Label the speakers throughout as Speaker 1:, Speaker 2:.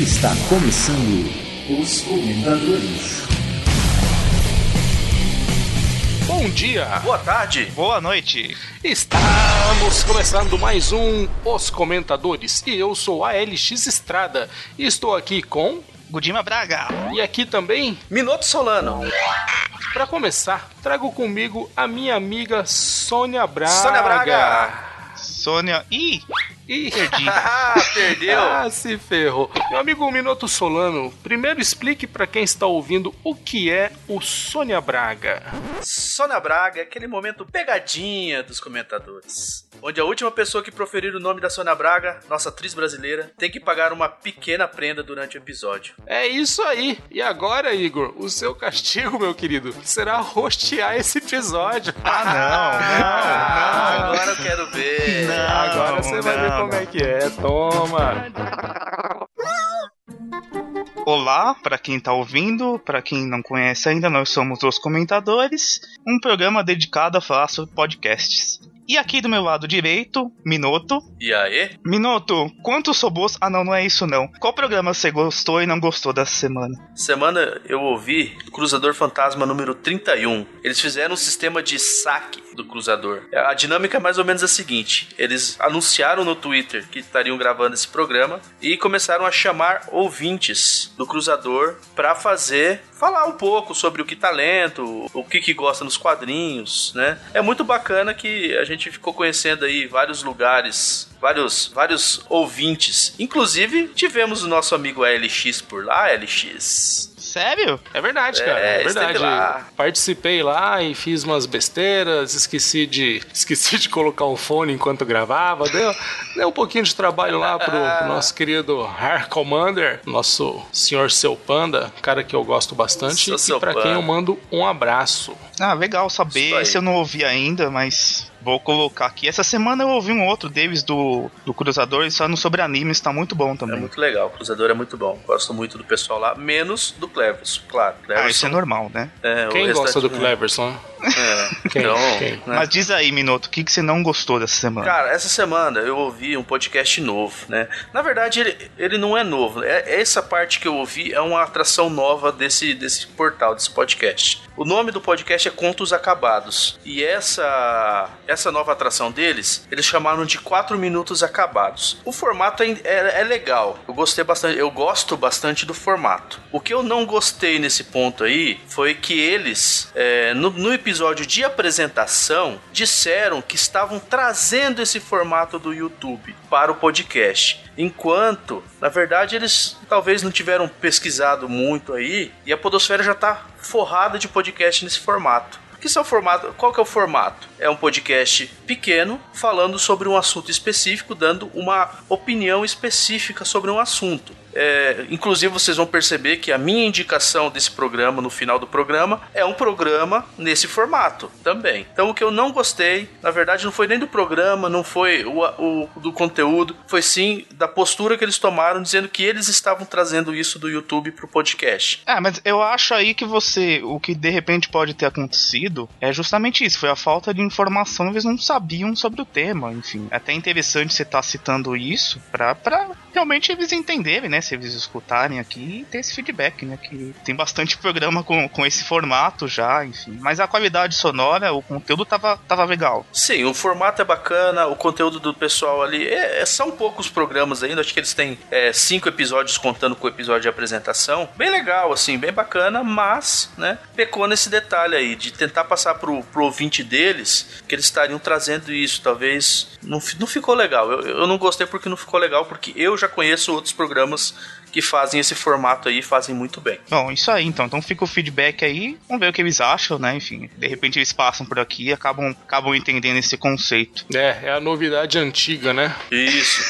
Speaker 1: Está começando os comentadores.
Speaker 2: Bom dia,
Speaker 3: Boa tarde.
Speaker 4: Boa noite.
Speaker 2: estamos começando mais um Os Comentadores e eu sou a LX Estrada e estou aqui com
Speaker 4: Gudima Braga.
Speaker 2: e aqui também
Speaker 3: Minuto Solano.
Speaker 2: para começar trago comigo a minha amiga Sônia Braga.
Speaker 3: Sônia Braga.
Speaker 4: Sônia. Ih,
Speaker 2: Ih,
Speaker 4: perdi.
Speaker 3: Ah, perdeu.
Speaker 2: Ah, se ferrou. Meu amigo Minuto Solano, primeiro explique para quem está ouvindo o que é o Sônia Braga.
Speaker 3: Sônia Braga é aquele momento pegadinha dos comentadores. Onde a última pessoa que proferir o nome da Sônia Braga, nossa atriz brasileira, tem que pagar uma pequena prenda durante o episódio.
Speaker 2: É isso aí. E agora, Igor, o seu castigo, meu querido, será rostear esse episódio.
Speaker 4: Ah,
Speaker 3: Ah,
Speaker 4: não, não, não.
Speaker 3: agora eu quero ver.
Speaker 4: Não.
Speaker 2: Agora você vai ver
Speaker 4: não,
Speaker 2: como é que é. Toma.
Speaker 4: Olá, para quem tá ouvindo, para quem não conhece ainda, nós somos os comentadores, um programa dedicado a falar sobre podcasts. E aqui do meu lado direito, Minoto.
Speaker 3: E aí?
Speaker 4: Minoto, quantos robôs? Ah, não, não é isso não. Qual programa você gostou e não gostou dessa semana?
Speaker 3: Semana eu ouvi do Cruzador Fantasma número 31. Eles fizeram um sistema de saque do cruzador. A dinâmica é mais ou menos a seguinte: eles anunciaram no Twitter que estariam gravando esse programa e começaram a chamar ouvintes do cruzador para fazer falar um pouco sobre o que tá lendo, o que que gosta nos quadrinhos, né? É muito bacana que a gente ficou conhecendo aí vários lugares vários, vários ouvintes. Inclusive, tivemos o nosso amigo LX por lá, LX.
Speaker 4: Sério?
Speaker 2: É verdade,
Speaker 3: É,
Speaker 2: cara. É, verdade.
Speaker 3: lá.
Speaker 2: Participei lá e fiz umas besteiras, esqueci de esqueci de colocar o fone enquanto gravava. Deu, deu um pouquinho de trabalho lá pro, pro nosso querido Hair Commander, nosso senhor seu panda, cara que eu gosto bastante
Speaker 3: Sou
Speaker 2: e pra quem eu mando um abraço.
Speaker 4: Ah, legal saber. Esse eu não ouvi ainda, mas vou colocar aqui. Essa semana eu ouvi um outro deles do, do Cruzador, eles falando sobre animes, tá muito bom
Speaker 3: É
Speaker 4: também.
Speaker 3: muito legal, o Cruzador é muito bom. Gosto muito do pessoal lá, menos do Cleverson, claro.
Speaker 4: ah,
Speaker 3: Cleverson,
Speaker 4: isso é normal, né?
Speaker 3: é,
Speaker 2: Quem gosta do Cleverson?
Speaker 3: É,
Speaker 2: Quem?
Speaker 3: então,
Speaker 2: Quem?
Speaker 3: né?
Speaker 4: Mas diz aí, Minuto, o que, que você não gostou dessa semana?
Speaker 3: Cara, essa semana eu ouvi um podcast novo, né? Na verdade, ele, ele não é novo. É, essa parte que eu ouvi é uma atração nova desse, desse portal, desse podcast. O nome do podcast é Contos Acabados. E essa, essa nova atração deles, eles chamaram de 4 Minutos Acabados. O formato é, é, é legal. Eu gostei bastante. Eu gosto bastante do formato. O que eu não gostei nesse ponto aí foi que eles, é, no, no episódio de apresentação, disseram que estavam trazendo esse formato do YouTube para o podcast. Enquanto, na verdade, eles talvez não tiveram pesquisado muito aí e a Podosfera já está forrada de podcast nesse formato. Que são formato, qual que é o formato? É um podcast pequeno falando sobre um assunto específico, dando uma opinião específica sobre um assunto. É, inclusive vocês vão perceber que a minha indicação desse programa no final do programa é um programa nesse formato também. Então o que eu não gostei, na verdade, não foi nem do programa, não foi o, o do conteúdo, foi sim da postura que eles tomaram, dizendo que eles estavam trazendo isso do YouTube pro podcast.
Speaker 4: Ah, mas eu acho aí que você. O que de repente pode ter acontecido é justamente isso. Foi a falta de informação, eles não sabiam sobre o tema, enfim. É até interessante você estar citando isso pra realmente eles entenderem, né? Se eles escutarem aqui e ter esse feedback, né? Que tem bastante programa com, com esse formato já, enfim. Mas a qualidade sonora, o conteúdo tava, tava legal.
Speaker 3: Sim, o formato é bacana, o conteúdo do pessoal ali. É, é- são poucos programas ainda, acho que eles têm é, cinco episódios contando com o episódio de apresentação. Bem legal, assim, bem bacana, mas, né, pecou nesse detalhe aí, de tentar passar pro, pro ouvinte deles que eles estariam trazendo isso. Talvez não, não ficou legal. Eu, eu não gostei porque não ficou legal, porque eu já conheço outros programas que fazem esse formato aí e fazem muito bem.
Speaker 4: Bom, isso aí então. Então fica o feedback aí. Vamos ver o que eles acham, né? Enfim, de repente eles passam por aqui e acabam, acabam entendendo esse conceito.
Speaker 2: É, é a novidade antiga, né?
Speaker 3: Isso.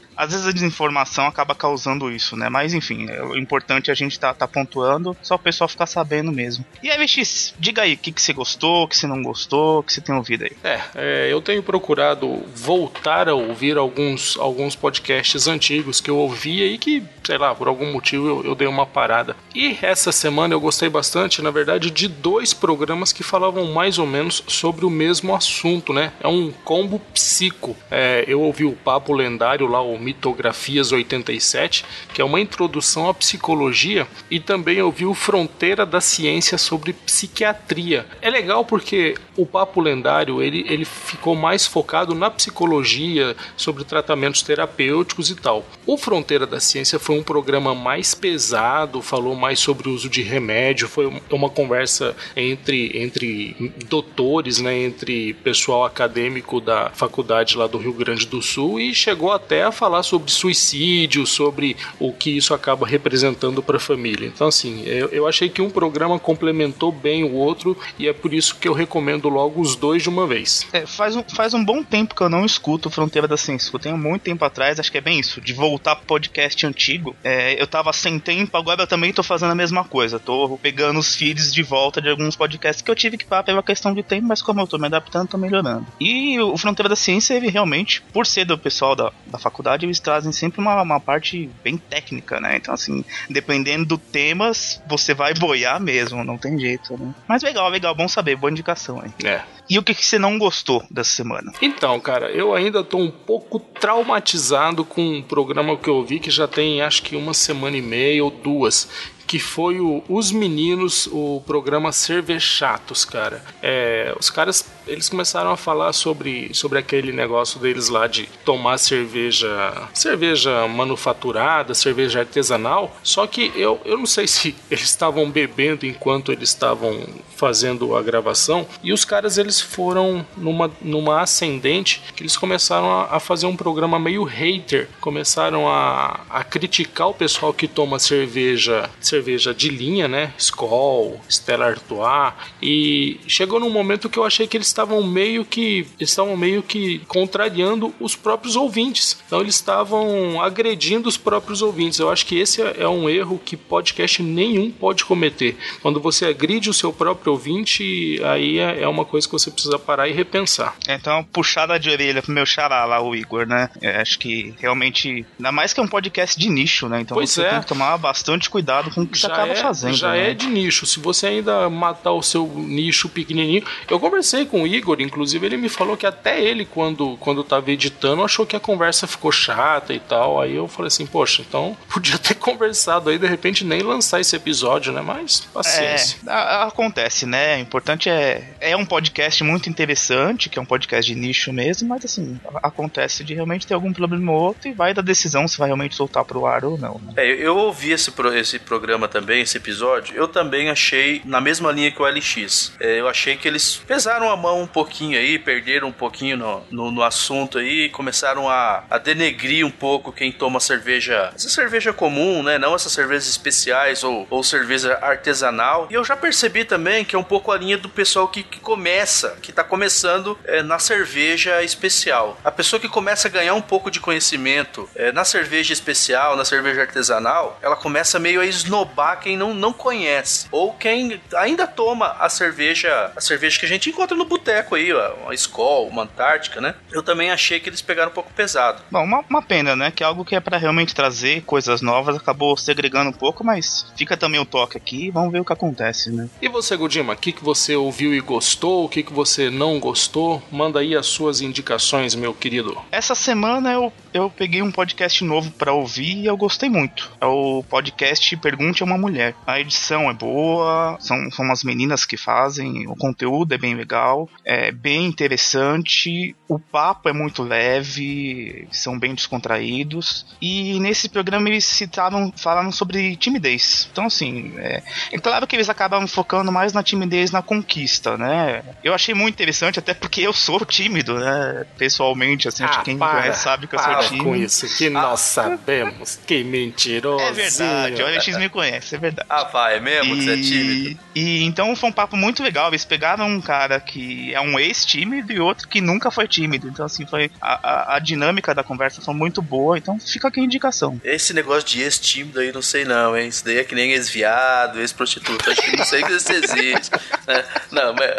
Speaker 4: Às vezes a desinformação acaba causando isso, né? Mas enfim, é, o importante é a gente tá, tá pontuando, só o pessoal ficar sabendo mesmo. E aí, VX, diga aí, o que, que você gostou, o que você não gostou, o que você tem ouvido aí?
Speaker 2: É, é, eu tenho procurado voltar a ouvir alguns, alguns podcasts antigos que eu ouvia e que, sei lá, por algum motivo eu, eu dei uma parada. E essa semana eu gostei bastante, na verdade, de dois programas que falavam mais ou menos sobre o mesmo assunto, né? É um combo psico. É, eu ouvi o Papo Lendário lá, o Mitografias 87, que é uma introdução à psicologia, e também ouvi o Fronteira da Ciência sobre psiquiatria. É legal porque o Papo Lendário ele, ele ficou mais focado na psicologia, sobre tratamentos terapêuticos e tal. O Fronteira da Ciência foi um programa mais pesado, falou mais sobre o uso de remédio, foi uma conversa entre, entre doutores, né, entre pessoal acadêmico da faculdade lá do Rio Grande do Sul e chegou até a falar sobre suicídio, sobre o que isso acaba representando para a família. Então, assim, eu, eu achei que um programa complementou bem o outro e é por isso que eu recomendo logo os dois de uma vez.
Speaker 4: É, faz, um, faz um bom tempo que eu não escuto Fronteira da Ciência. Eu tenho muito tempo atrás, acho que é bem isso, de voltar pro podcast antigo. É, eu tava sem tempo, agora eu também tô fazendo a mesma coisa. Tô pegando os feeds de volta de alguns podcasts que eu tive que parar pela questão de tempo, mas como eu tô me adaptando, tô melhorando. E o Fronteira da Ciência, ele realmente, por ser do pessoal da, da faculdade, eles trazem sempre uma, uma parte bem técnica, né? Então, assim, dependendo do tema, você vai boiar mesmo, não tem jeito, né? Mas legal, legal, bom saber, boa indicação aí.
Speaker 2: É.
Speaker 4: E o que, que você não gostou dessa semana?
Speaker 2: Então, cara, eu ainda tô um pouco traumatizado com um programa que eu vi que já tem acho que uma semana e meia ou duas, que foi o Os Meninos, o programa Cervechatos, cara. É, os caras, eles começaram a falar sobre, sobre aquele negócio deles lá de tomar cerveja, cerveja manufaturada, cerveja artesanal, só que eu, eu não sei se eles estavam bebendo enquanto eles estavam fazendo a gravação, e os caras, eles foram numa, numa ascendente, que eles começaram a, a fazer um programa meio hater, começaram a, a criticar o pessoal que toma cerveja, cerveja de linha, né? Skol, Stella Artois. E chegou num momento que eu achei que eles estavam meio que estavam meio que contrariando os próprios ouvintes. Então eles estavam agredindo os próprios ouvintes. Eu acho que esse é um erro que podcast nenhum pode cometer. Quando você agride o seu próprio ouvinte, aí é, é uma coisa que você precisa parar e repensar.
Speaker 4: Então, puxada de orelha pro meu xará lá, o Igor, né? Eu acho que realmente. Ainda mais que é um podcast de nicho, né? Então
Speaker 2: pois
Speaker 4: você
Speaker 2: é.
Speaker 4: tem que tomar bastante cuidado com o que você acaba
Speaker 2: é,
Speaker 4: fazendo.
Speaker 2: Já
Speaker 4: né?
Speaker 2: é de nicho. Se você ainda matar o seu nicho pequenininho. Eu conversei com o Igor, inclusive, ele me falou que até ele, quando, quando tava editando, achou que a conversa ficou chata e tal. Aí eu falei assim, poxa, então podia ter conversado aí, de repente nem lançar esse episódio, né? Mas paciência.
Speaker 4: É, acontece, né? O importante é. É um podcast muito interessante, que é um podcast de nicho mesmo, mas assim, acontece de realmente ter algum problema ou outro e vai da decisão se vai realmente soltar pro ar ou não. Né?
Speaker 3: É, eu- eu ouvi esse, pro- esse programa também, esse episódio. Eu também achei na mesma linha que o LX. É, eu achei que eles pesaram a mão um pouquinho aí, perderam um pouquinho no, no, no assunto aí, começaram a, a denegrir um pouco quem toma cerveja, essa cerveja comum, né? Não essas cervejas especiais ou, ou cerveja artesanal. E eu já percebi também que é um pouco a linha do pessoal que, que começa, que tá começando é, na cerveja especial. A pessoa que começa a ganhar um pouco de conhecimento é, na cerveja especial, na cerveja artesanal, ela começa meio a esnobar quem não, não conhece. Ou quem ainda toma a cerveja, a cerveja que a gente encontra no boteco aí, ó, uma Skol, uma Antártica, né? Eu também achei que eles pegaram um pouco pesado.
Speaker 4: Bom, uma, uma pena, né? Que é algo que é pra realmente trazer coisas novas, acabou segregando um pouco, mas fica também o toque aqui, vamos ver o que acontece, né?
Speaker 2: E você, Godima, o que, que você ouviu e gostou? O que, que você não gostou? Manda aí as suas indicações, meu querido.
Speaker 4: Essa semana eu, eu peguei um podcast novo pra ouvir e eu gostei muito. É o podcast A uma Mulher. A edição é boa, são, são umas meninas que fazem, o conteúdo é bem legal, é bem interessante, o papo é muito leve, são bem descontraídos. E nesse programa eles citaram, falaram sobre timidez. Então, assim, é, é claro que eles acabam focando mais na timidez na conquista, né? Eu achei muito interessante, até porque eu sou tímido, né? Pessoalmente, assim, acho que quem me conhece sabe que eu sou
Speaker 2: Ah, para
Speaker 4: tímido.
Speaker 2: com isso, que nós sabemos. Que mentiroso.
Speaker 4: É verdade, o LX me conhece, é verdade.
Speaker 3: Ah, vai, é mesmo que você é tímido?
Speaker 4: E então foi um papo muito legal. Eles pegaram um cara que é um ex-tímido e outro que nunca foi tímido. Então, assim, foi a, a, a dinâmica da conversa foi muito boa. Então fica aqui a indicação.
Speaker 3: Esse negócio de ex-tímido aí, não sei não, hein? Isso daí é que nem ex-viado, ex-prostituta. Acho que não sei que isso existe. né? Não, mas,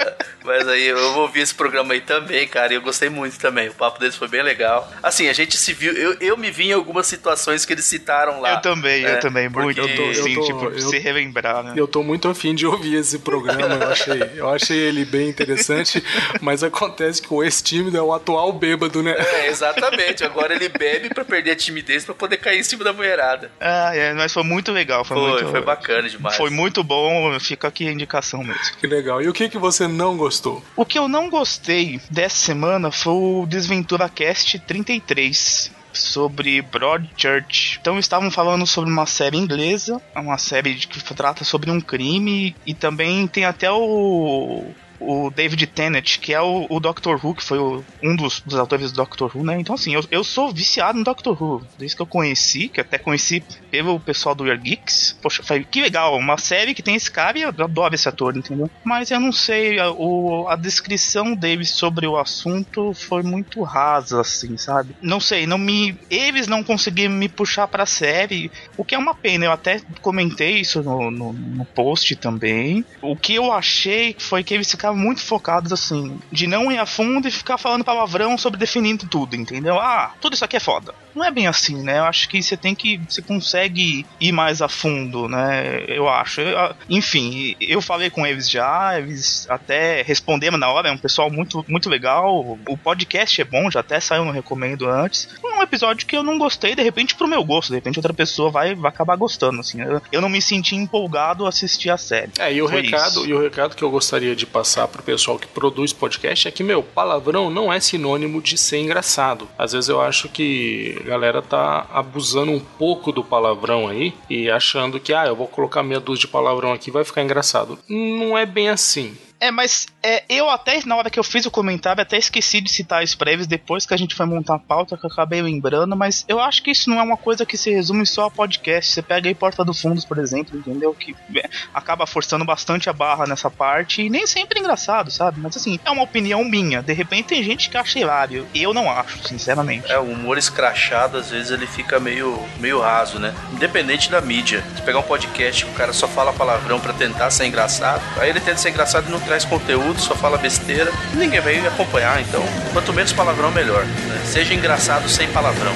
Speaker 3: mas aí eu vou ouvir esse programa aí também, cara. E eu gostei muito também. O papo deles foi bem legal. Assim, a gente se viu. Eu, eu me vi em algumas situações que eles citaram lá.
Speaker 4: eu também,
Speaker 3: É,
Speaker 4: eu também, muito.
Speaker 2: Eu tô, eu
Speaker 4: sim, tô, tipo, eu, se relembrar, né?
Speaker 2: Eu tô muito afim de ouvir esse programa, eu achei, eu achei ele bem interessante, mas acontece que o ex-tímido é o atual bêbado, né?
Speaker 3: É, exatamente. Agora ele bebe pra perder a timidez pra poder cair em cima da mulherada.
Speaker 4: Ah, é, mas foi muito legal. Foi, foi, muito,
Speaker 3: foi bacana demais.
Speaker 4: Foi muito bom, fica aqui a indicação mesmo.
Speaker 2: Que legal. E o que, que você não gostou?
Speaker 4: O que eu não gostei dessa semana foi o Desventura Cast 33 sobre Broadchurch. Então estavam falando sobre uma série inglesa, uma série que trata sobre um crime e também tem até o o David Tennant, que é o, o Doctor Who, que foi o, um dos, dos autores do Doctor Who, né? Então, assim, eu, eu sou viciado no Doctor Who. Desde que eu conheci, que até conheci pelo pessoal do Weird Geeks. Poxa, que legal, uma série que tem esse cara e eu adoro esse ator, entendeu? Mas eu não sei, a, o, a descrição deles sobre o assunto foi muito rasa, assim, sabe? Não sei, não me. Eles não conseguiram me puxar pra série, o que é uma pena. Eu até comentei isso no, no, no post também. O que eu achei foi que eles ficaram muito focados assim, de não ir a fundo e ficar falando palavrão sobre definindo tudo, entendeu? Ah, tudo isso aqui é foda. Não é bem assim, né? Eu acho que você tem que. Você consegue ir mais a fundo, né? Eu acho. Eu, enfim, eu falei com eles já, eles até responderam na hora, é um pessoal muito, muito legal. O podcast é bom, já até saiu no Recomendo antes. Um episódio que eu não gostei, de repente, pro meu gosto, de repente outra pessoa vai, vai acabar gostando, assim. Eu, eu não me senti empolgado a assistir a série.
Speaker 2: É, e o recado, e o recado que eu gostaria de passar passar pro pessoal que produz podcast é que, meu, palavrão não é sinônimo de ser engraçado. Às vezes eu acho que a galera tá abusando um pouco do palavrão aí e achando que, ah, eu vou colocar meia dúzia de palavrão aqui vai ficar engraçado. Não é bem assim.
Speaker 4: É, mas é, eu até, na hora que eu fiz o comentário, até esqueci de citar os prévios depois que a gente foi montar a pauta, que eu acabei lembrando, mas eu acho que isso não é uma coisa que se resume só a podcast. Você pega aí Porta do Fundos, por exemplo, entendeu? Que é, acaba forçando bastante a barra nessa parte e nem sempre é engraçado, sabe? Mas assim, é uma opinião minha. De repente tem gente que acha hilário. Eu não acho, sinceramente.
Speaker 3: É, o humor escrachado, às vezes ele fica meio, meio raso, né? Independente da mídia. Se pegar um podcast que o cara só fala palavrão para tentar ser engraçado, aí ele tenta ser engraçado e não traz conteúdo, só fala besteira, ninguém vai acompanhar. Então, quanto menos palavrão, melhor. Né? Seja engraçado sem palavrão.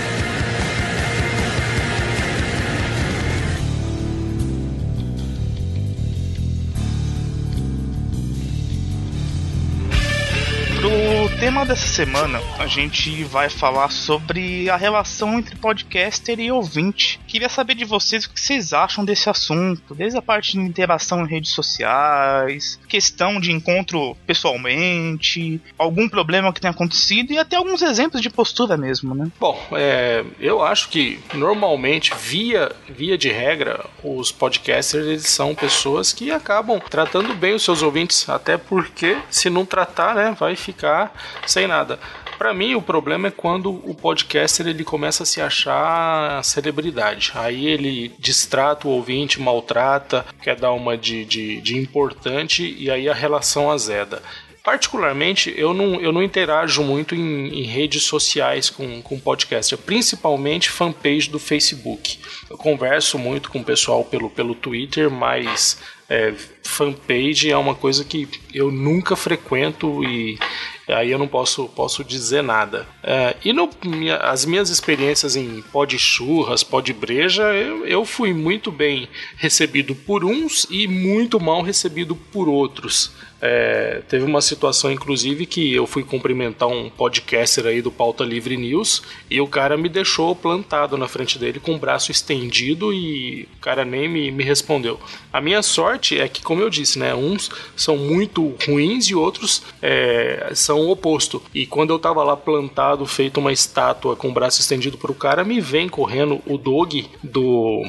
Speaker 4: Tema dessa semana, a gente vai falar sobre a relação entre podcaster e ouvinte. Queria saber de vocês o que vocês acham desse assunto, desde a parte de interação em redes sociais, questão de encontro pessoalmente, algum problema que tenha acontecido e até alguns exemplos de postura mesmo, né?
Speaker 2: Bom, é, eu acho que normalmente, via, via de regra, os podcasters eles são pessoas que acabam tratando bem os seus ouvintes, até porque se não tratar, né, vai ficar sem nada. Para mim, o problema é quando o podcaster ele começa a se achar celebridade. Aí ele distrata o ouvinte, maltrata, quer dar uma de, de, de importante e aí a relação azeda particularmente, eu não, eu não interajo muito em, em, redes sociais com, com podcaster, principalmente fanpage do Facebook. Eu converso muito com o pessoal pelo, pelo Twitter, mas é, fanpage é uma coisa que eu nunca frequento e aí eu não posso, posso dizer nada. É, e no, minha, as minhas experiências em pod churras, pod breja, eu, eu fui muito bem recebido por uns e muito mal recebido por outros. É, teve uma situação, inclusive, que eu fui cumprimentar um podcaster aí do Pauta Livre News e o cara me deixou plantado na frente dele com o braço estendido e o cara nem me, me respondeu. A minha sorte é que, como eu disse, né, uns são muito ruins e outros é, são o oposto. E quando eu tava lá plantado, feito uma estátua com o braço estendido pro cara, me vem correndo o dog do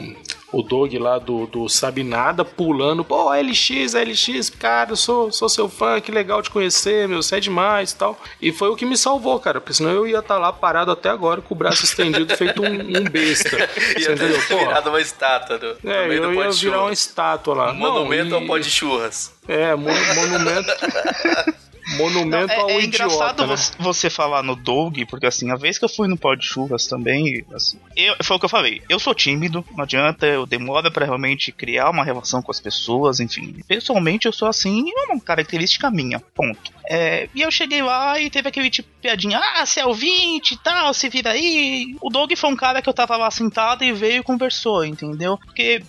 Speaker 2: o Dog lá do, do Sabe Nada pulando, pô, LX, LX, cara, eu sou, sou seu fã, que legal te conhecer, meu, você é demais e tal. E foi o que me salvou, cara, porque senão eu ia estar tá lá parado até agora com o braço estendido, feito um, um besta.
Speaker 3: ia ter virado uma estátua do,
Speaker 2: é,
Speaker 3: no
Speaker 2: eu ia virar uma estátua lá.
Speaker 3: Um monumento ao pó de churras.
Speaker 2: É, mon monumento. Monumento não, é, ao é
Speaker 4: engraçado
Speaker 2: né?
Speaker 4: você falar no Doug, porque assim, a vez que eu fui no pó de churras também, assim, eu, foi o que eu falei. Eu sou tímido, não adianta, eu demoro para realmente criar uma relação com as pessoas, enfim. Pessoalmente eu sou assim, é uma característica minha, ponto. É, e eu cheguei lá e teve aquele tipo de piadinha, ah, você é ouvinte e tal, se vira aí. O Doug foi um cara que eu tava lá sentado e veio e conversou, entendeu? Porque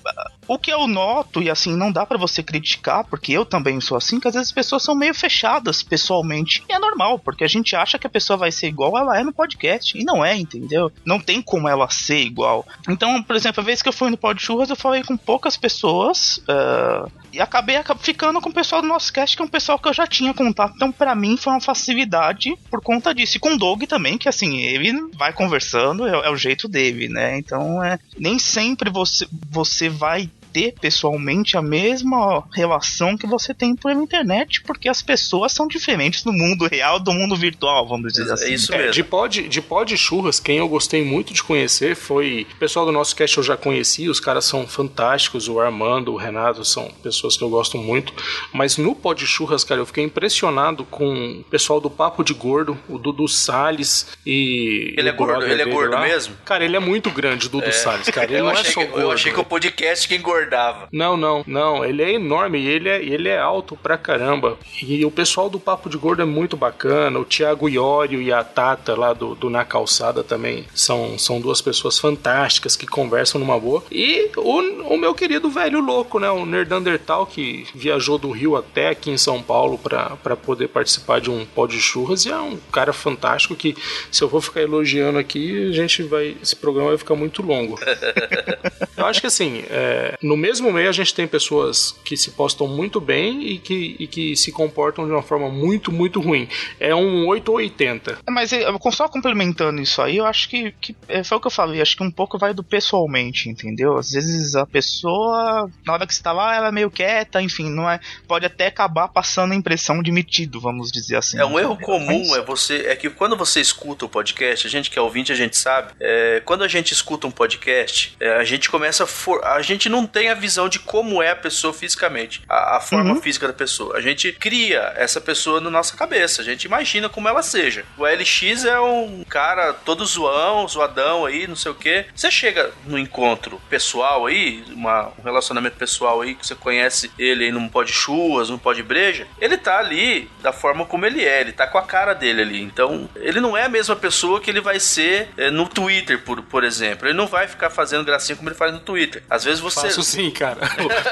Speaker 4: O que eu noto, e assim, não dá para você criticar, porque eu também sou assim, que às vezes as pessoas são meio fechadas pessoalmente. E é normal, porque a gente acha que a pessoa vai ser igual ela é no podcast. E não é, entendeu? Não tem como ela ser igual. Então, por exemplo, a vez que eu fui no Pod Churras, eu falei com poucas pessoas. Uh, e acabei ficando com o pessoal do nosso cast, que é um pessoal que eu já tinha contato. Então, para mim, foi uma facilidade por conta disso. E com o Doug também, que assim, ele vai conversando, é, é o jeito dele, né? Então, é, nem sempre você, você vai ter pessoalmente a mesma relação que você tem pela internet, porque as pessoas são diferentes do mundo real do mundo virtual, vamos dizer é assim.
Speaker 2: Isso mesmo. É, de pod, de pod churras, quem eu gostei muito de conhecer foi. O pessoal do nosso cast eu já conheci, os caras são fantásticos, o Armando, o Renato são pessoas que eu gosto muito. Mas no pod churras, cara, eu fiquei impressionado com o pessoal do Papo de Gordo, o Dudu Salles e.
Speaker 3: Ele é gordo, ele é gordo lá. mesmo?
Speaker 2: Cara, ele é muito grande, o Dudu é. Salles, cara. Ele
Speaker 3: eu
Speaker 2: não é
Speaker 3: achei
Speaker 2: é só
Speaker 3: que,
Speaker 2: gordo.
Speaker 3: Eu achei que o podcast que engordava
Speaker 2: Não, não, não. Ele é enorme e ele é, ele é alto pra caramba. E o pessoal do Papo de Gordo é muito bacana. O Thiago Iório e a Tata lá do, do Na Calçada também são, são duas pessoas fantásticas que conversam numa boa. E o, o meu querido velho louco, né? O Nerdandertal, que viajou do Rio até aqui em São Paulo para poder participar de um pó de churras. E é um cara fantástico que, se eu vou ficar elogiando aqui, a gente vai. Esse programa vai ficar muito longo. eu acho que assim, é, no mesmo meio a gente tem pessoas que se postam muito bem e que, e que se comportam de uma forma muito, muito ruim. É um 8 ou 80.
Speaker 4: É, mas só complementando isso aí, eu acho que, que é, foi o que eu falei, acho que um pouco vai do pessoalmente, entendeu? Às vezes a pessoa, na hora que está lá, ela é meio quieta, enfim, não é. Pode até acabar passando a impressão de metido, vamos dizer assim.
Speaker 3: É um erro comum, mas... é você. É que quando você escuta o podcast, a gente que é ouvinte, a gente sabe. É, quando a gente escuta um podcast, é, a gente começa a for... a gente não tem tem a visão de como é a pessoa fisicamente, a, a forma uhum. física da pessoa. A gente cria essa pessoa na nossa cabeça, a gente imagina como ela seja. O LX é um cara todo zoão, zoadão aí, não sei o que. Você chega no encontro pessoal aí, uma, um relacionamento pessoal aí, que você conhece ele aí num pó de churras, num pó de breja, ele tá ali da forma como ele é, ele tá com a cara dele ali. Então, ele não é a mesma pessoa que ele vai ser é, no Twitter, por, por exemplo. Ele não vai ficar fazendo gracinha como ele faz no Twitter. Às vezes você.
Speaker 2: Faço sim, cara.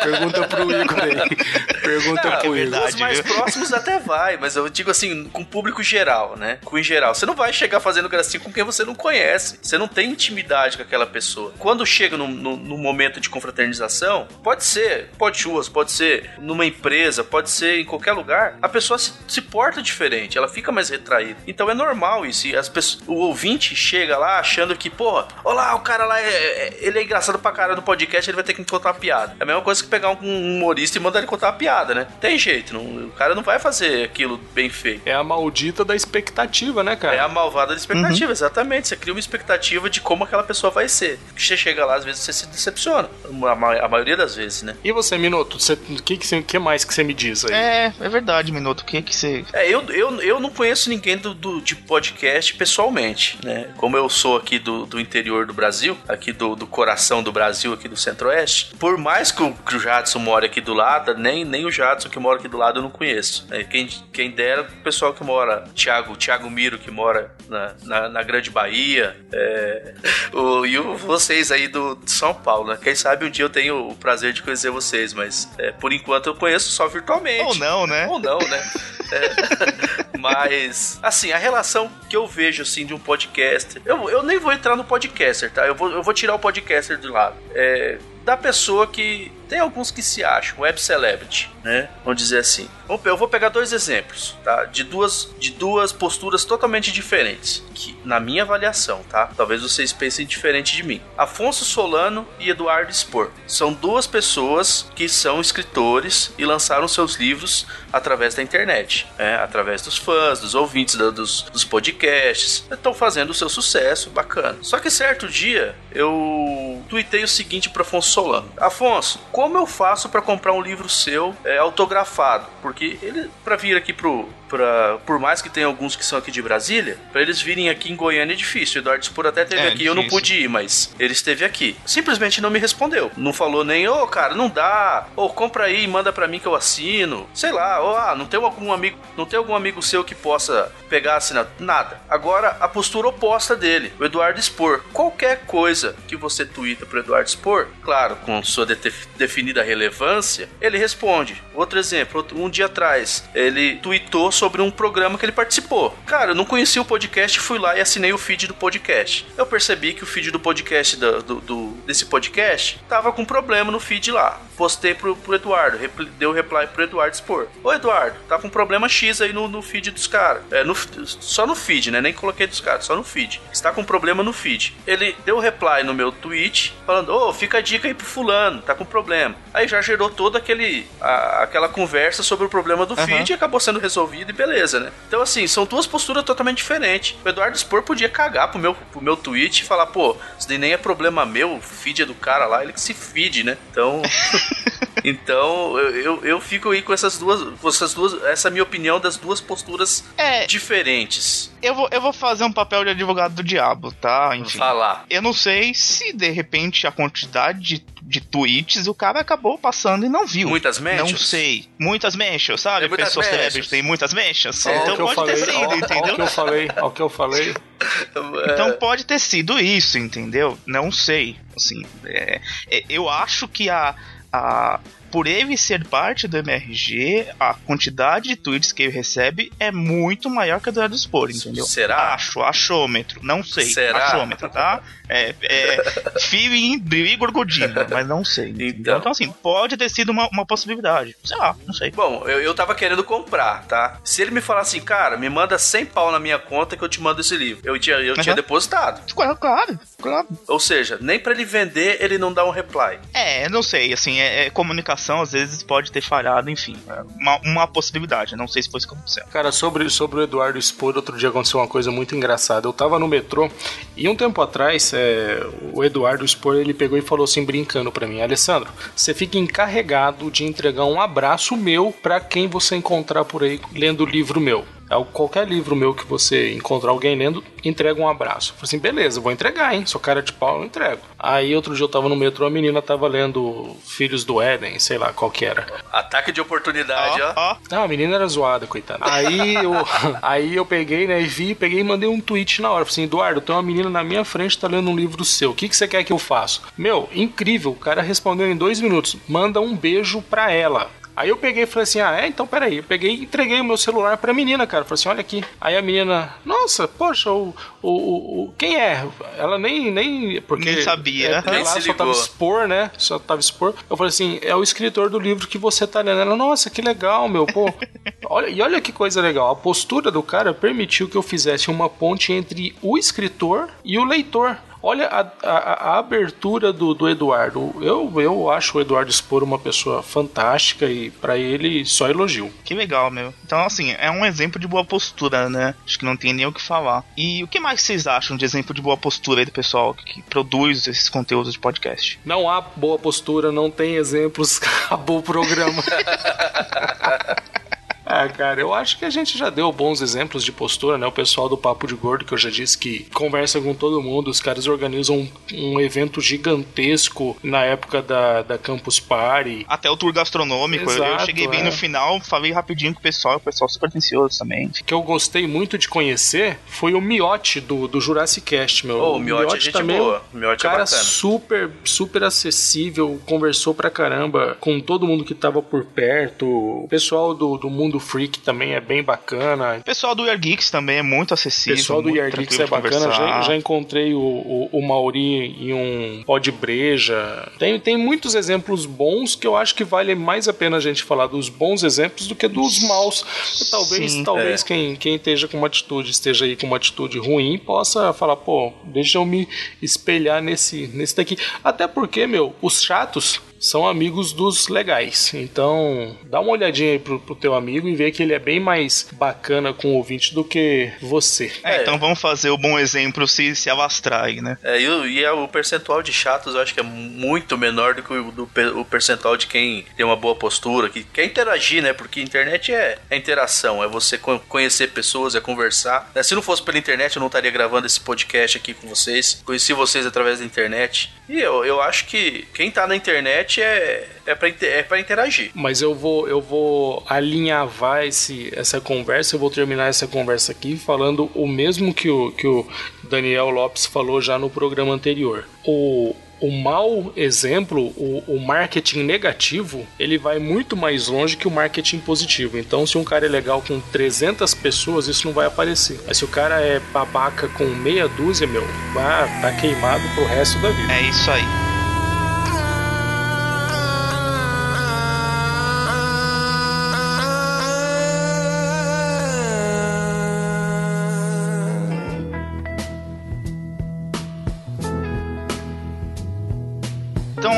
Speaker 2: Pergunta pro Igor aí. Pergunta não, pro
Speaker 3: é Igor. Os mais próximos até vai, mas eu digo assim, com o público geral, né? Com o geral. Você não vai chegar fazendo gracinha com quem você não conhece. Você não tem intimidade com aquela pessoa. Quando chega no, no, no momento de confraternização, pode ser, pode churras, pode ser numa empresa, pode ser em qualquer lugar, a pessoa se, se porta diferente, ela fica mais retraída. Então é normal isso. E as pessoas, o ouvinte chega lá achando que, porra, olá, o cara lá, é, é, ele é engraçado pra caralho no podcast, ele vai ter que me contar uma piada. É a mesma coisa que pegar um humorista e mandar ele contar uma piada, né? Tem jeito, não, o cara não vai fazer aquilo bem feito.
Speaker 2: É a maldita da expectativa, né, cara?
Speaker 3: É a malvada da expectativa, uhum. exatamente. Você cria uma expectativa de como aquela pessoa vai ser. Você chega lá, às vezes você se decepciona. A, a maioria das vezes, né?
Speaker 2: E você, Minuto, o que, que, que, mais que você me diz aí?
Speaker 4: É, é verdade, Minuto. O que que você.
Speaker 3: É, eu, eu, eu não conheço ninguém do, do, de podcast pessoalmente, né? Como eu sou aqui do, do interior do Brasil, aqui do, do coração do Brasil, aqui do Centro-Oeste, por mais que o, que o Jadson mora aqui do lado, nem, nem o Jadson que mora aqui do lado eu não conheço. É, quem, quem dera o pessoal que mora, Thiago, Thiago Miro, que mora na, na, na Grande Bahia, é, o, e o, vocês aí do, de São Paulo, né? Quem sabe um dia eu tenho o prazer de conhecer vocês, mas é, por enquanto eu conheço só virtualmente.
Speaker 4: Ou não, né?
Speaker 3: Ou não, né? É, mas, assim, a relação que eu vejo, assim, de um podcaster... Eu, eu nem vou entrar no podcaster, tá? Eu vou, eu vou tirar o podcaster de lado. É, da pessoa que tem alguns que se acham web celebrity, né? Vamos dizer assim. Eu vou pegar dois exemplos, tá? De duas, de duas posturas totalmente diferentes, que na minha avaliação, tá? Talvez vocês pensem diferente de mim. Afonso Solano e Eduardo Spor são duas pessoas que são escritores e lançaram seus livros através da internet, né? através dos fãs, dos ouvintes dos, dos podcasts. Estão fazendo o seu sucesso, bacana. Só que certo dia eu tuitei o seguinte para Afonso Solano: Afonso, como eu faço para comprar um livro seu é, autografado? Porque ele, para vir aqui pro, pra, por mais que tenha alguns que são aqui de Brasília, para eles virem aqui em Goiânia é difícil. O Eduardo Spur até esteve é, aqui, difícil. eu não pude ir, mas ele esteve aqui. Simplesmente não me respondeu. Não falou nem, ô oh, cara, não dá, ou oh, compra aí e manda para mim que eu assino. Sei lá, ou oh, ah, não tem algum amigo, não tem algum amigo seu que possa pegar assinado. Nada. Agora, a postura oposta dele, o Eduardo Spor. Qualquer coisa que você tweet feita pro Eduardo Spor, claro, com sua de definida relevância, ele responde. Outro exemplo, um dia atrás, ele tweetou sobre um programa que ele participou. Cara, eu não conhecia o podcast, fui lá e assinei o feed do podcast. Eu percebi que o feed do podcast, do, do, do desse podcast, tava com problema no feed lá. Postei pro, pro Eduardo, repl, deu reply pro Eduardo Spor. Ô Eduardo, tá com problema X aí no, no feed dos caras. É, no, só no feed, né? Nem coloquei dos caras, só no feed. Está com problema no feed. Ele deu reply no meu tweet, falando: Ô, oh, fica a dica aí pro fulano, tá com problema. Aí já gerou toda aquele, a, aquela conversa sobre o problema do uhum. feed e acabou sendo resolvido e beleza, né? Então, assim, são duas posturas totalmente diferentes. O Eduardo Spor podia cagar pro meu, pro meu tweet e falar: pô, isso nem é problema meu, o feed é do cara lá, ele que se feed, né? Então. Então, eu, eu fico aí com essas duas, com essas duas, essa é minha opinião das duas posturas é, diferentes.
Speaker 4: Eu vou, eu vou fazer um papel de advogado do diabo, tá?
Speaker 3: Enfim. Falar.
Speaker 4: Eu não sei se de repente a quantidade de, de tweets o cara acabou passando e não viu.
Speaker 3: Muitas mentions?
Speaker 4: Não sei. Muitas mentions, sabe? Tem muitas Pessoas mentions. tem muitas mentions.
Speaker 2: É, então pode falei, ter sido, ó, entendeu? Olha o que eu falei, o que eu falei.
Speaker 4: Então pode ter sido isso, entendeu? Não sei. Assim, é, é, eu acho que a a, por ele ser parte do MRG, a quantidade de tweets que ele recebe é muito maior que a do Eduardo Spor, entendeu?
Speaker 3: Será?
Speaker 4: Acho, achômetro, não sei.
Speaker 3: Será?
Speaker 4: Achômetro, tá? É, é feeling e gorgodina, mas não sei. Então. então, assim, pode ter sido uma, uma possibilidade. Sei lá, não sei.
Speaker 3: Bom, eu, eu tava querendo comprar, tá? Se ele me falasse assim, cara, me manda 100 pau na minha conta que eu te mando esse livro, eu tinha, eu uhum. tinha depositado.
Speaker 4: Claro, claro, claro.
Speaker 3: Ou seja, nem para ele vender, ele não dá um reply.
Speaker 4: É, não sei, assim, é, é comunicação às vezes pode ter falhado, enfim. É uma, uma possibilidade, não sei se foi isso que aconteceu.
Speaker 2: Cara, sobre, sobre o Eduardo Spor, outro dia aconteceu uma coisa muito engraçada. Eu tava no metrô e um tempo atrás é, o Eduardo Spor ele pegou e falou assim, brincando para mim: Alessandro, você fica encarregado de entregar um abraço meu para quem você encontrar por aí lendo o livro meu. É qualquer livro meu que você encontrar alguém lendo, entrega um abraço. Eu falei assim, beleza, vou entregar, hein? Sou cara de pau, eu entrego. Aí outro dia eu tava no metrô, a menina tava lendo Filhos do Éden, sei lá qual que era.
Speaker 3: Ataque de oportunidade, ó. ó.
Speaker 2: Não, a menina era zoada, coitada. Aí eu, aí eu peguei, né, e vi, peguei e mandei um tweet na hora. Falei assim, Eduardo, tem uma menina na minha frente tá lendo um livro seu. O que, que você quer que eu faça? Meu, incrível. O cara respondeu em dois minutos. Manda um beijo pra ela. Aí eu peguei e falei assim: ah, é? Então peraí. Eu peguei e entreguei o meu celular pra menina, cara. Falei assim: olha aqui. Aí a menina, nossa, poxa, o. o, o, o quem é? Ela nem. nem porque
Speaker 4: nem sabia. É,
Speaker 2: nem lá só tava expor, né? Só tava expor. Eu falei assim: é o escritor do livro que você tá lendo. Ela, nossa, que legal, meu. Pô. olha, e olha que coisa legal. A postura do cara permitiu que eu fizesse uma ponte entre o escritor e o leitor. Olha a, a, a abertura do, do, Eduardo. Eu, eu acho o Eduardo Spor uma pessoa fantástica e para ele só elogio.
Speaker 4: Que legal, meu. Então, assim, é um exemplo de boa postura, né? Acho que não tem nem o que falar. E o que mais vocês acham de exemplo de boa postura aí do pessoal que produz esses conteúdos de podcast?
Speaker 2: Não há boa postura, não tem exemplos. Acabou o programa. Ah, cara, eu acho que a gente já deu bons exemplos de postura, né? O pessoal do Papo de Gordo, que eu já disse que conversa com todo mundo, os caras organizam um, um evento gigantesco na época da, da Campus Party.
Speaker 4: Até o tour gastronômico. Exato, eu, eu cheguei bem é. no final, falei rapidinho com o pessoal, o pessoal super atencioso também.
Speaker 2: O que eu gostei muito de conhecer foi o Miote do, do Jurassic Cast, meu.
Speaker 3: Oh, o Miote, Miote é também, boa. O Miote
Speaker 2: é cara
Speaker 3: é bacana.
Speaker 2: super, super acessível, conversou pra caramba com todo mundo que tava por perto. O pessoal do, do mundo do Freak também é bem bacana.
Speaker 4: O pessoal do Year Geeks também é muito acessível. O
Speaker 2: pessoal do Year Geeks é bacana. Já, já, encontrei o, o, o, Mauri em um pó de breja. Tem, tem muitos exemplos bons que eu acho que vale mais a pena a gente falar dos bons exemplos do que dos maus. Talvez, Sim, talvez é. quem, quem esteja com uma atitude, esteja aí com uma atitude ruim, possa falar, pô, deixa eu me espelhar nesse, nesse daqui. Até porque, meu, os chatos são amigos dos legais. Então, dá uma olhadinha aí pro, pro teu amigo e vê que ele é bem mais bacana com o ouvinte do que você.
Speaker 4: É, então vamos fazer o bom exemplo se, se alastrar aí, né?
Speaker 3: É, e, e é, o percentual de chatos eu acho que é muito menor do que o, do, o percentual de quem tem uma boa postura, que quer interagir, né? Porque internet é, é interação, é você conhecer pessoas, é conversar. Né? Se não fosse pela internet, eu não estaria gravando esse podcast aqui com vocês. Conheci vocês através da internet. E eu, eu acho que quem tá na internet internet é, é para é pra interagir.
Speaker 2: Mas eu vou, eu vou alinhavar esse, essa conversa, eu vou terminar essa conversa aqui falando o mesmo que o, que o Daniel Lopes falou já no programa anterior. O, o mau exemplo, o, o marketing negativo, ele vai muito mais longe que o marketing positivo. Então, se um cara é legal com 300 pessoas, isso não vai aparecer. Mas se o cara é babaca com meia dúzia, meu, vai tá queimado pro resto da vida.
Speaker 4: É isso aí.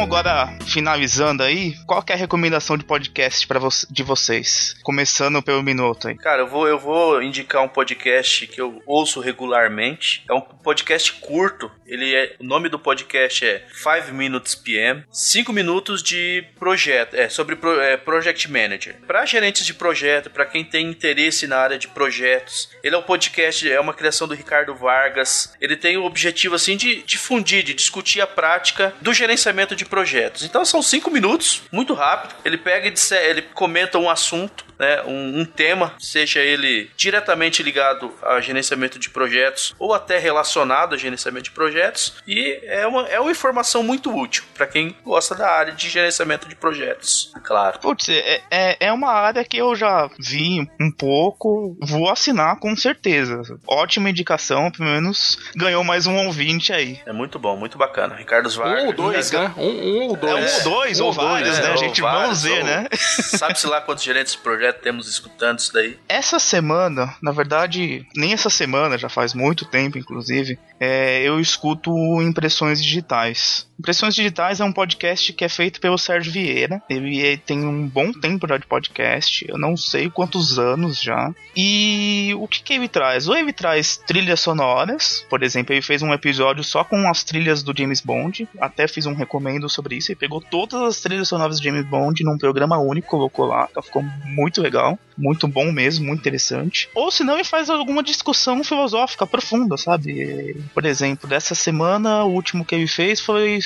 Speaker 4: Agora, finalizando aí, qual é a recomendação de podcast para vo de vocês? Começando pelo minuto aí.
Speaker 3: Cara, eu vou, eu vou indicar um podcast que eu ouço regularmente. É um podcast curto. Ele é, o nome do podcast é 5 Minutes PM. 5 minutos de projeto, é sobre pro, é, Project Manager. Para gerentes de projeto, para quem tem interesse na área de projetos. Ele é um podcast, é uma criação do Ricardo Vargas. Ele tem o objetivo assim de difundir, de discutir a prática do gerenciamento de projetos. Então são cinco minutos, muito rápido. Ele pega e disse, ele comenta um assunto né, um, um, tema, seja ele diretamente ligado a gerenciamento de projetos ou até relacionado a gerenciamento de projetos, e é uma, é uma informação muito útil para quem gosta da área de gerenciamento de projetos, claro.
Speaker 4: Putz, é, é, é uma área que eu já vi um pouco, vou assinar com certeza. Ótima indicação, pelo menos ganhou mais um ouvinte aí.
Speaker 3: É muito bom, muito bacana. Ricardo Vargas.
Speaker 2: Um ou dois, né? Um, um ou dois.
Speaker 4: É, um ou dois, um ou, vários, né? É, a gente vamos ver, né?
Speaker 3: Sabe-se lá quantos gerentes de projetos temos escutando isso daí?
Speaker 4: Essa semana, na verdade, nem essa semana, já faz muito tempo, inclusive, é, eu escuto Impressões Digitais. Impressões Digitais é um podcast que é feito pelo Sérgio Vieira. Ele tem um bom tempo já de podcast, eu não sei quantos anos já. E o que, que ele traz? Ou ele traz trilhas sonoras, por exemplo, ele fez um episódio só com as trilhas do James Bond, até fiz um recomendo sobre isso. Ele pegou todas as trilhas sonoras do James Bond num programa único, colocou lá, então ficou muito legal, muito bom mesmo, muito interessante. Ou se não, ele faz alguma discussão filosófica profunda, sabe? Por exemplo, dessa semana, o último que ele fez foi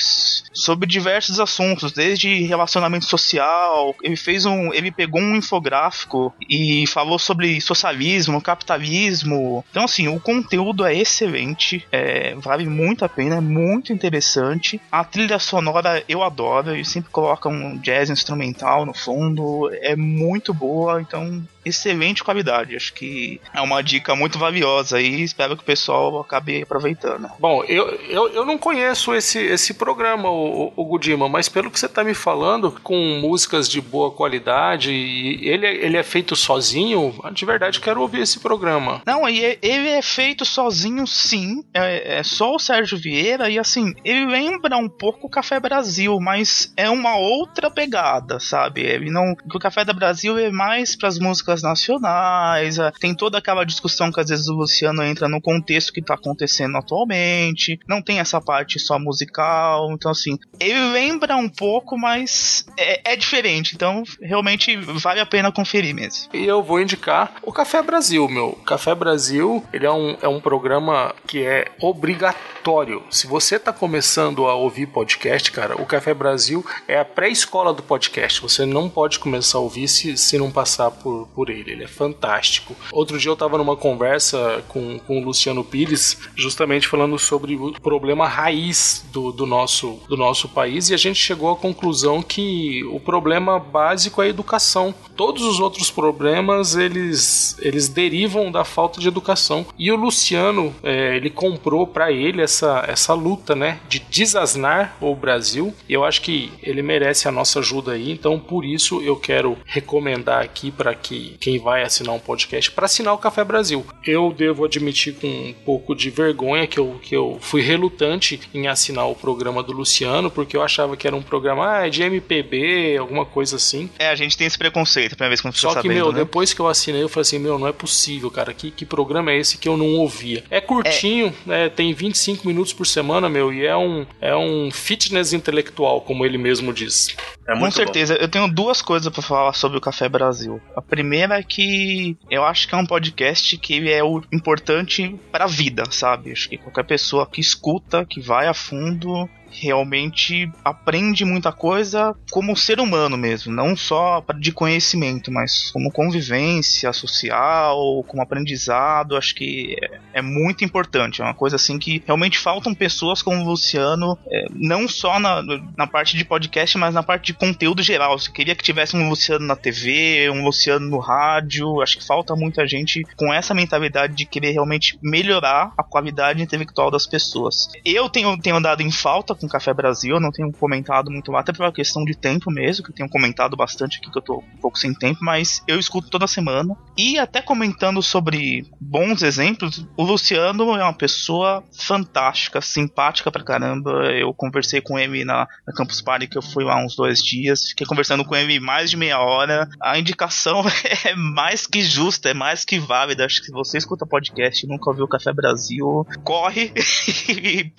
Speaker 4: sobre diversos assuntos, desde relacionamento social. Ele fez um, ele pegou um infográfico e falou sobre socialismo, capitalismo. Então, assim, o conteúdo é excelente, é, vale muito a pena, é muito interessante. A trilha sonora eu adoro, ele sempre coloca um jazz instrumental no fundo, é muito boa, então excelente qualidade. Acho que é uma dica muito valiosa e espero que o pessoal acabe aproveitando.
Speaker 2: Bom, eu, eu, eu não conheço esse, esse programa, o, o Gudima, mas pelo que você está me falando, com músicas de boa qualidade, e ele, ele é feito sozinho, de verdade quero ouvir esse programa.
Speaker 4: Não, ele é feito sozinho sim, é, é só o Sérgio Vieira, e assim, ele lembra um pouco o Café Brasil, mas é uma outra pegada, sabe? Ele não, o Café da Brasil é mais para as músicas nacionais, é, tem toda aquela discussão que às vezes o Luciano entra no contexto que tá acontecendo atualmente, não tem essa parte só musical, então assim, ele lembra um pouco, mas é, é diferente, então realmente vale a pena conferir mesmo.
Speaker 2: E eu vou indicar o Café Brasil, meu. Café Brasil, ele é um, é um programa que é obrigatório. Se você tá começando a ouvir podcast, cara, o Café Brasil é a pré-escola do podcast. Você não pode começar a ouvir se, se não passar por, por por ele, ele é fantástico. Outro dia eu estava numa conversa com, com o Luciano Pires, justamente falando sobre o problema raiz do, do, nosso, do nosso país, e a gente chegou à conclusão que o problema básico é a educação. Todos os outros problemas eles, eles derivam da falta de educação. E o Luciano, é, ele comprou para ele essa, essa luta, né, de desasnar o Brasil, e eu acho que ele merece a nossa ajuda aí, então por isso eu quero recomendar aqui para que quem vai assinar um podcast para assinar o Café Brasil. Eu devo admitir com um pouco de vergonha que eu, que eu fui relutante em assinar o programa do Luciano, porque eu achava que era um programa ah, de MPB, alguma coisa assim.
Speaker 4: É, a gente tem esse preconceito, primeira vez que
Speaker 2: Só que,
Speaker 4: sabendo,
Speaker 2: meu,
Speaker 4: né?
Speaker 2: depois que eu assinei, eu falei assim, meu, não é possível, cara, que, que programa é esse que eu não ouvia? É curtinho, é. tem 25 minutos por semana, meu, e é um, é um fitness intelectual, como ele mesmo diz.
Speaker 4: É com certeza, bom. eu tenho duas coisas para falar sobre o Café Brasil. A primeira primeira é que eu acho que é um podcast que é o importante para a vida, sabe? Acho que qualquer pessoa que escuta, que vai a fundo, realmente aprende muita coisa como ser humano mesmo, não só de conhecimento, mas como convivência social, como aprendizado. Acho que é, é muito importante. É uma coisa assim que realmente faltam pessoas como o Luciano, é, não só na, na parte de podcast, mas na parte de conteúdo geral. Eu queria que tivesse um Luciano na TV, um Luciano no rádio. Acho que falta muita gente com essa mentalidade de querer realmente melhorar a qualidade intelectual das pessoas. Eu tenho, tenho dado em falta com Café Brasil, eu não tenho comentado muito lá, até uma questão de tempo mesmo, que eu tenho comentado bastante aqui, que eu tô um pouco sem tempo, mas eu escuto toda semana. E até comentando sobre bons exemplos, o Luciano é uma pessoa fantástica, simpática pra caramba. Eu conversei com ele na, na Campus Party, que eu fui lá uns dois dias, fiquei conversando com ele mais de meia hora. A indicação é mais que justa, é mais que válida. Acho que se você escuta podcast e nunca ouviu Café Brasil, corre e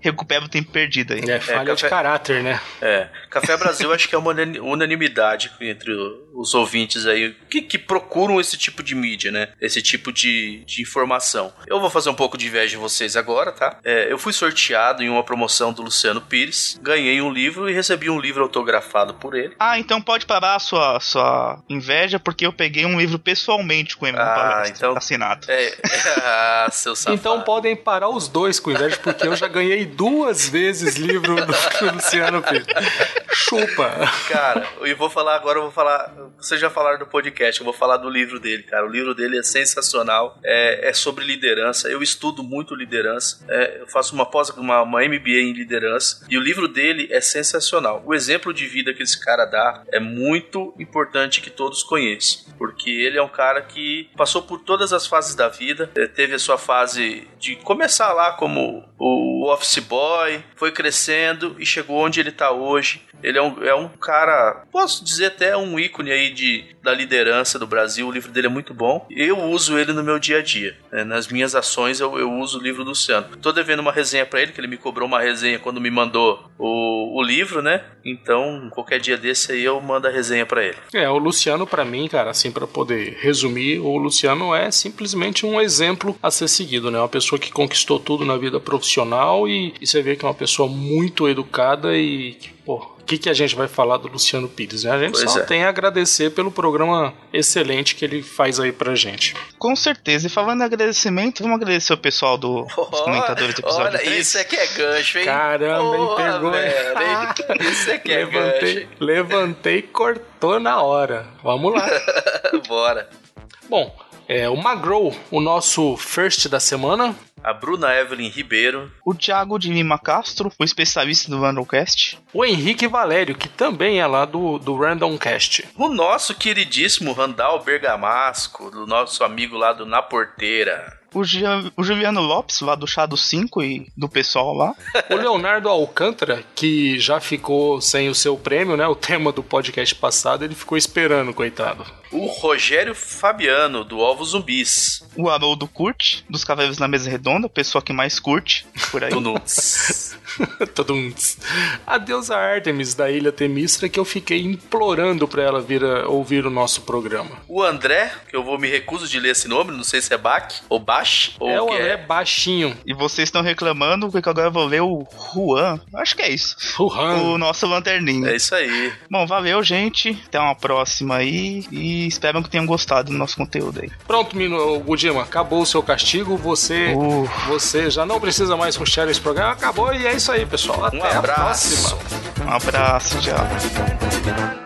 Speaker 4: recupera o tempo perdido aí.
Speaker 2: É, falha é, café... de caráter, né?
Speaker 3: É. Café Brasil acho que é uma unanimidade entre os ouvintes aí que, que procuram esse tipo de mídia, né? Esse tipo de, de informação. Eu vou fazer um pouco de inveja de vocês agora, tá? É, eu fui sorteado em uma promoção do Luciano Pires, ganhei um livro e recebi um livro autografado por ele.
Speaker 4: Ah, então pode parar a sua, sua inveja, porque eu peguei um livro pessoalmente com ele ah, então, assinado.
Speaker 3: É, é, ah, seu safado.
Speaker 2: Então podem parar os dois com inveja, porque eu já ganhei duas vezes livro do Luciano Pires. Chupa!
Speaker 3: Cara, e vou falar agora, eu vou falar. Vocês já falaram do podcast, eu vou falar do livro dele, cara. O livro dele é sensacional. É, é sobre liderança. Eu estudo muito liderança. É, eu faço uma pós, uma, uma MBA em liderança. E o livro dele é sensacional. O exemplo de vida que esse cara dá é muito importante que todos conheçam. Porque ele é um cara que passou por todas as fases da vida. É, teve a sua fase de começar lá como o office boy, foi crescendo e chegou onde ele está hoje. Ele é um, é um cara, posso dizer até um ícone aí de, da liderança do Brasil. O livro dele é muito bom. Eu uso ele no meu dia a dia. Né? Nas minhas ações eu, eu uso o livro do Luciano. Tô devendo uma resenha para ele, que ele me cobrou uma resenha quando me mandou o, o livro, né? Então, qualquer dia desse aí eu mando a resenha para ele.
Speaker 2: É, o Luciano para mim, cara, assim para poder resumir, o Luciano é simplesmente um exemplo a ser seguido, né? Uma pessoa que conquistou tudo na vida profissional e, e você vê que é uma pessoa muito educada e pô, que, que a gente vai falar do Luciano Pires? Né? A gente pois só é. tem a agradecer pelo programa excelente que ele faz aí pra gente.
Speaker 4: Com certeza. E falando em agradecimento, vamos agradecer o pessoal do, oh, dos comentadores do episódio
Speaker 3: Olha, 3. isso é que é gancho, hein?
Speaker 2: Caramba, Porra, hein? Pegou.
Speaker 3: Velho, isso é que é
Speaker 2: levantei,
Speaker 3: gancho.
Speaker 2: Levantei e cortou na hora. Vamos lá.
Speaker 3: Bora.
Speaker 2: Bom, é, o Magro, o nosso first da semana,
Speaker 3: a Bruna Evelyn Ribeiro,
Speaker 4: o Thiago de Lima Castro, o especialista do Randomcast,
Speaker 2: o Henrique Valério, que também é lá do, do Randomcast,
Speaker 3: o nosso queridíssimo Randall Bergamasco, do nosso amigo lá do Na Porteira,
Speaker 4: o, o Juliano Lopes, lá do Chá do 5 e do pessoal lá.
Speaker 2: O Leonardo Alcântara, que já ficou sem o seu prêmio, né? O tema do podcast passado, ele ficou esperando, coitado.
Speaker 3: O Rogério Fabiano, do Ovo Zumbis.
Speaker 4: O Haroldo Curte, dos Cavaleiros na Mesa Redonda, pessoa que mais curte por aí.
Speaker 2: Toduns. a deusa Artemis da Ilha Temistra, que eu fiquei implorando pra ela vir a ouvir o nosso programa.
Speaker 3: O André, que eu vou me recuso de ler esse nome, não sei se é Bach ou Bach. Ou
Speaker 2: é
Speaker 3: o
Speaker 2: André
Speaker 3: é.
Speaker 2: baixinho.
Speaker 4: E vocês estão reclamando, porque agora eu vou ler o Juan. Acho que é isso.
Speaker 2: Juan.
Speaker 4: O nosso lanterninho.
Speaker 3: É isso aí.
Speaker 4: Bom, valeu, gente. Até uma próxima aí. E espero que tenham gostado do nosso conteúdo aí.
Speaker 2: Pronto, Mino, Gudima, acabou o seu castigo. Você, uh. você já não precisa mais ruxar esse programa. Acabou e é isso aí, pessoal. Até
Speaker 3: um abraço.
Speaker 2: a próxima.
Speaker 4: Um abraço, tchau.